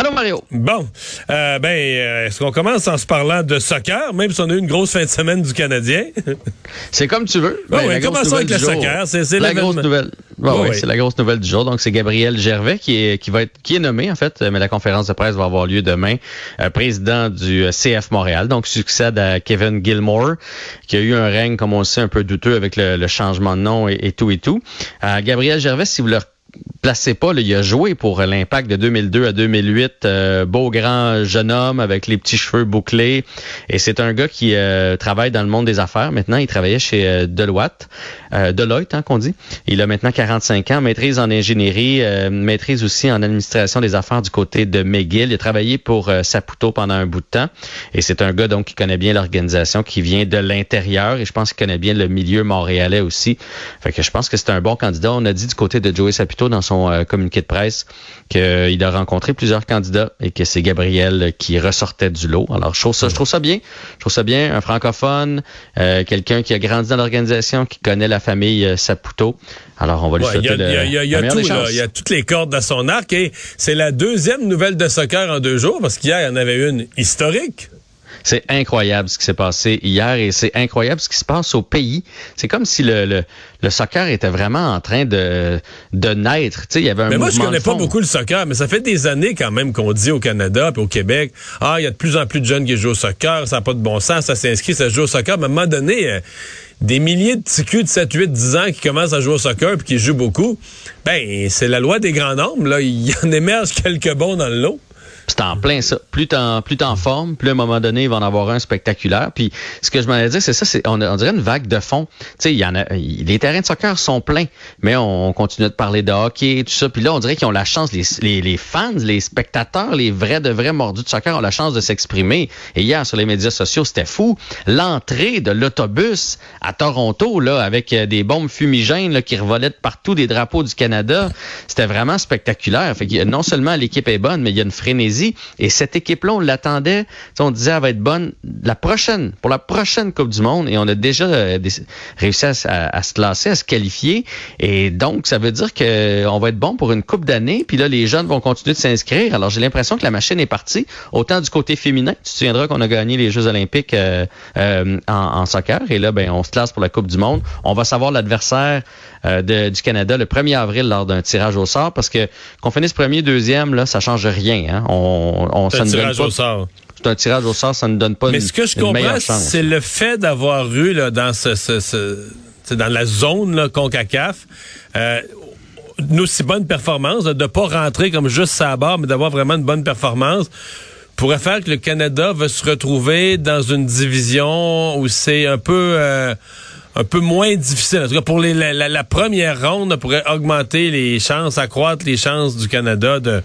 Allô Mario? Bon, euh, ben, euh, est-ce qu'on commence en se parlant de soccer, même si on a eu une grosse fin de semaine du Canadien? C'est comme tu veux. Bon, Ben, oui, commençons avec le jour. soccer. C'est, la grosse nouvelle. Bon, Oui, oui, oui. c'est la grosse nouvelle du jour. Donc c'est Gabriel Gervais qui est qui va être qui est nommé en fait, mais la conférence de presse va avoir lieu demain. Euh, président du euh, CF Montréal, donc succède à Kevin Gilmore, qui a eu un règne comme on le sait un peu douteux avec le, le changement de nom et, et tout et tout. Euh, Gabriel Gervais, si vous le placez pas, là, il a joué pour l'Impact de 2002 à 2008, euh, beau grand jeune homme avec les petits cheveux bouclés. Et c'est un gars qui euh, travaille dans le monde des affaires. Maintenant, il travaillait chez euh, Deloitte, Deloitte, hein, qu'on dit. Il a maintenant 45 ans, maîtrise en ingénierie, maîtrise aussi en administration des affaires du côté de McGill. Il a travaillé pour Saputo pendant un bout de temps. Et c'est un gars donc qui connaît bien l'organisation, qui vient de l'intérieur. Et je pense qu'il connaît bien le milieu montréalais aussi. Fait que je pense que c'est un bon candidat. On a dit du côté de Joey Saputo dans son euh, communiqué de presse qu'il a rencontré plusieurs candidats et que c'est Gabriel qui ressortait du lot. Alors je trouve ça, je trouve ça bien. Je trouve ça bien, un francophone, euh, quelqu'un qui a grandi dans l'organisation, qui connaît la famille euh, Saputo. Alors on va lui Ouais, il y a, il y a- il y a- il y a le, la meilleure tout, des là. chances. Il y a toutes les cordes à son arc et c'est la deuxième nouvelle de soccer en deux jours parce qu'hier, il y en avait une historique. C'est incroyable ce qui s'est passé hier et c'est incroyable ce qui se passe au pays. C'est comme si le, le, le soccer était vraiment en train de, de naître. Tu sais, il y avait un Mais moi, je connais pas beaucoup le soccer, mais ça fait des années quand même qu'on dit au Canada et au Québec, ah, il y a de plus en plus de jeunes qui jouent au soccer, ça n'a pas de bon sens, ça s'inscrit, ça joue au soccer. Mais à un moment donné, euh, des milliers de petits culs de 7, 8, 10 ans qui commencent à jouer au soccer puis qui jouent beaucoup, ben, c'est la loi des grands nombres, là. Il y en émerge quelques bons dans le lot. C'est en plein ça. Plus t'en, plus en forme, plus à un moment donné, il va en avoir un spectaculaire. Puis ce que je m'en ai dit, c'est ça, c'est on, on dirait une vague de fond. Tu sais, il y en a, les terrains de soccer sont pleins, mais on, on continue de parler de hockey, tout ça. Puis là, on dirait qu'ils ont la chance, les, les, les fans, les spectateurs, les vrais de vrais mordus de soccer ont la chance de s'exprimer. Et hier sur les médias sociaux, c'était fou. L'entrée de l'autobus à Toronto, là, avec euh, des bombes fumigènes là, qui revolaient de partout, des drapeaux du Canada, c'était vraiment spectaculaire. Fait non seulement l'équipe est bonne, mais il y a une frénésie. Et cette équipe-là, on l'attendait. On disait, elle va être bonne la prochaine, pour la prochaine Coupe du Monde. Et on a déjà euh, réussi à, se classer, à se qualifier. Et donc, ça veut dire que on va être bon pour une coupe d'années. Puis là, les jeunes vont continuer de s'inscrire. Alors, j'ai l'impression que la machine est partie. Autant du côté féminin. Tu te souviendras qu'on a gagné les Jeux olympiques euh, euh, en, soccer. Et là, ben, on se classe pour la Coupe du Monde. On va savoir l'adversaire du Canada le 1er avril lors d'un tirage au sort. Parce que qu'on finisse premier, deuxième, là, ça change rien. Hein. On, ça un ne donne tirage pas- au sort. C'est un tirage au sort, ça ne donne pas Mais une, ce que je comprends, c'est le fait d'avoir eu là, dans ce, ce- ce- c'est dans la zone là, CONCACAF euh, une aussi bonne performance, de pas rentrer comme juste à barre, mais d'avoir vraiment une bonne performance pourrait faire que le Canada va se retrouver dans une division où c'est un peu euh, un peu moins difficile. En tout cas, pour les- la, la- la première ronde, on pourrait augmenter les chances, accroître les chances du Canada de,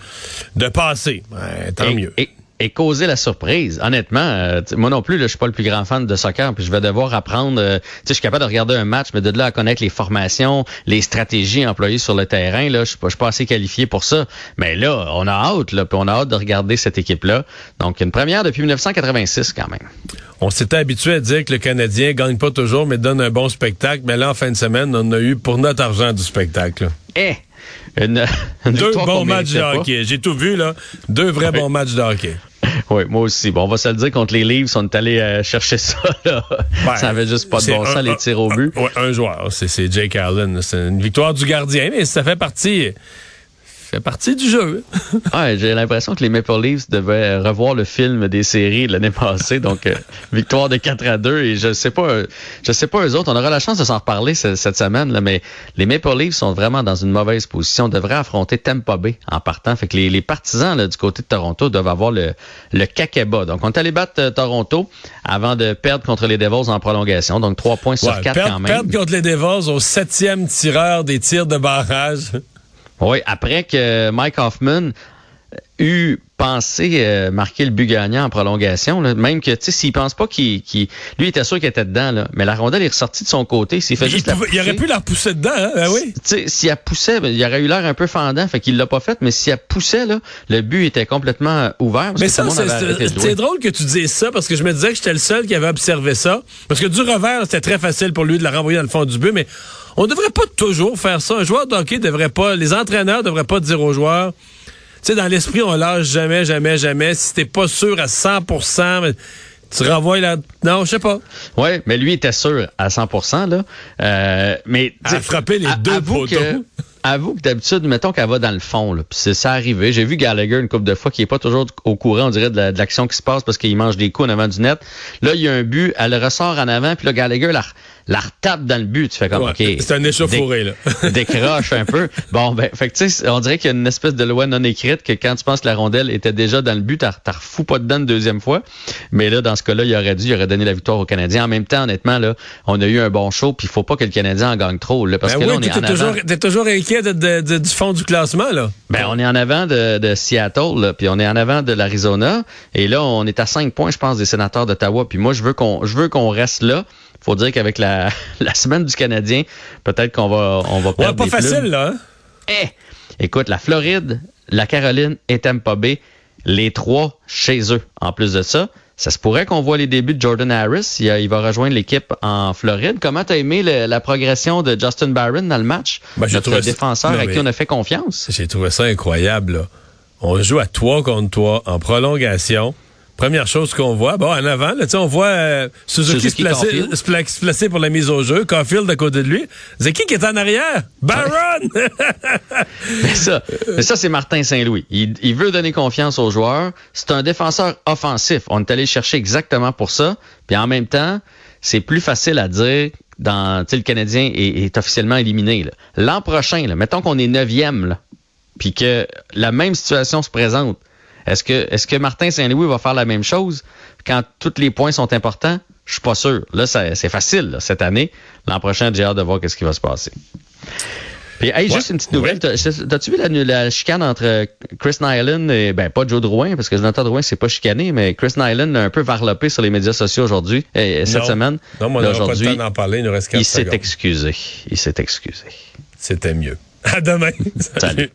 de passer. Ouais, tant et, mieux. Et, et causer la surprise. Honnêtement, euh, moi non plus, je suis pas le plus grand fan de soccer, puis je vais devoir apprendre. euh, tu sais, je suis capable de regarder un match, mais de là à connaître les formations, les stratégies employées sur le terrain, là, je suis pas, pas assez qualifié pour ça. Mais là, on a hâte, là, puis on a hâte de regarder cette équipe-là. Donc, une première depuis 1986 quand même. On s'était habitué à dire que le Canadien gagne pas toujours, mais donne un bon spectacle. Mais là, en fin de semaine, on a eu pour notre argent du spectacle. Eh, une, une Deux bons matchs de hockey. J'ai tout vu, là. Deux vrais bons matchs de hockey. Oui, moi aussi. Bon, on va se le dire, contre les Leafs, on est allé euh, chercher ça. Là. Ouais, ça avait juste pas de bon un- sens, les tirs au but. Un, ouais, un joueur, c'est Jake Allen. C'est une victoire du gardien, mais ça fait partie, fait partie du jeu. Ouais, j'ai l'impression que les Maple Leafs devaient revoir le film des séries de l'année passée. Donc, euh, victoire de 4 à 2. Et je sais pas, je sais pas eux autres. On aura la chance de s'en reparler ce- cette semaine, là, mais les Maple Leafs sont vraiment dans une mauvaise position. devraient affronter Tampa Bay en partant. Fait que les, les partisans là, du côté de Toronto doivent avoir le, le kakeba. Donc, on est allé battre euh, Toronto avant de perdre contre les Devils en prolongation. Donc, 3 points sur Ouais, 4 perdre, quand même. perdre contre les Devils au septième tireur des tirs de barrage. Oui, après que Mike Hoffman eut pensé euh, marquer le but gagnant en prolongation, là, même que, tu sais, s'il pense pas qu'il... lui, il était sûr qu'il était dedans, là, mais la rondelle est ressortie de son côté, s'il fait Il, juste la il aurait pousser- pu la repousser dedans, hein? Ben oui. Tu sais, si elle poussait, ben, il aurait eu l'air un peu fendant, fait qu'il l'a pas fait, mais si elle poussait, là, le but était complètement euh, ouvert. Parce Mais que ça, c'est drôle que tu dises ça parce que je me disais que j'étais le seul qui avait observé ça. Parce que du revers, c'était très facile pour lui de la renvoyer dans le fond du but, mais on devrait pas toujours faire ça. Un joueur de hockey devrait pas, les entraîneurs devraient pas dire aux joueurs, sais, dans l'esprit, on lâche jamais, jamais, jamais. Si t'es pas sûr à 100%, mais tu renvoies la... Non, je sais pas. Ouais, mais lui était sûr à 100%, là. Euh, mais, À tu frapper les deux poteaux. que- Avoue que d'habitude, mettons qu'elle va dans le fond, là, puis c'est ça arrivé. J'ai vu Gallagher une couple de fois qui est pas toujours au courant, on dirait, de la- de l'action qui se passe parce qu'il mange des coups en avant du net. Là, il y a un but, elle le ressort en avant, puis là, Gallagher la, la retape dans le but. Tu fais comme, Ouais, OK. c'est un échauffouré, là. décroche un peu. Bon, ben, fait que, tu sais, on dirait qu'il y a une espèce de loi non écrite que quand tu penses que la rondelle était déjà dans le but, t'as t'as refous pas dedans une deuxième fois. Mais là, dans ce cas-là, il aurait dû, il aurait donné la victoire aux Canadiens. En même temps, honnêtement, là, on a eu un bon show, puis il faut pas que le Canadien en gagne trop, là, parce Ben que là, oui, on est en t'es avant. toujours, t'es toujours inquiet de- de- de- du fond du classement, là. Ben, on est en avant de, de Seattle, là, puis on est en avant de l'Arizona, et là, on est à 5 points, je pense, des sénateurs d'Ottawa. Puis moi, je veux qu'on, je veux qu'on reste là. Faut dire qu'avec la, la semaine du Canadien, peut-être qu'on va, on va Ouais, perdre pas des facile, plumes. là. hein? Eh! Écoute, la Floride, la Caroline et Tampa Bay, les trois chez eux. En plus de ça, ça se pourrait qu'on voit les débuts de Jordan Harris. Il, va rejoindre l'équipe en Floride. Comment t'as aimé le- la progression de Justin Barron dans le match? Ben, j'ai Notre ça- défenseur à qui on a fait confiance. J'ai trouvé ça incroyable. Là. On joue à 3 contre 3 en prolongation. Première chose qu'on voit, bon, en avant, là, on voit euh, Suzuki, Suzuki, se, placer, Caulfield. se pla- se placer pour la mise au jeu, Caulfield à côté de lui. C'est qui qui est en arrière? Baron! Mais ça, mais ça c'est Martin Saint-Louis. Il, il veut donner confiance aux joueurs. C'est un défenseur offensif. On est allé chercher exactement pour ça. Puis en même temps, c'est plus facile à dire dans, le Canadien est, est officiellement éliminé. L'an prochain, là, mettons qu'on est neuvième, puis que la même situation se présente. Est-ce que, est-ce que Martin Saint-Louis va faire la même chose quand tous les points sont importants? Je suis pas sûr. Là, ça- c'est facile là, cette année. L'an prochain, j'ai hâte de voir qu'est-ce qui va se passer. Puis, hey, juste une petite nouvelle. T'as- T'as-tu vu la, la chicane entre Chris Nyland et, ben, pas Joe Drouin, parce que Jonathan Drouin, c'est pas chicané, mais Chris Nyland l'a un peu varlopé sur les médias sociaux aujourd'hui, euh, cette semaine. Non, on n'aura pas le temps d'en parler, il nous reste 4 il s'est excusé. Il s'est excusé. C'était mieux. À demain. Salut.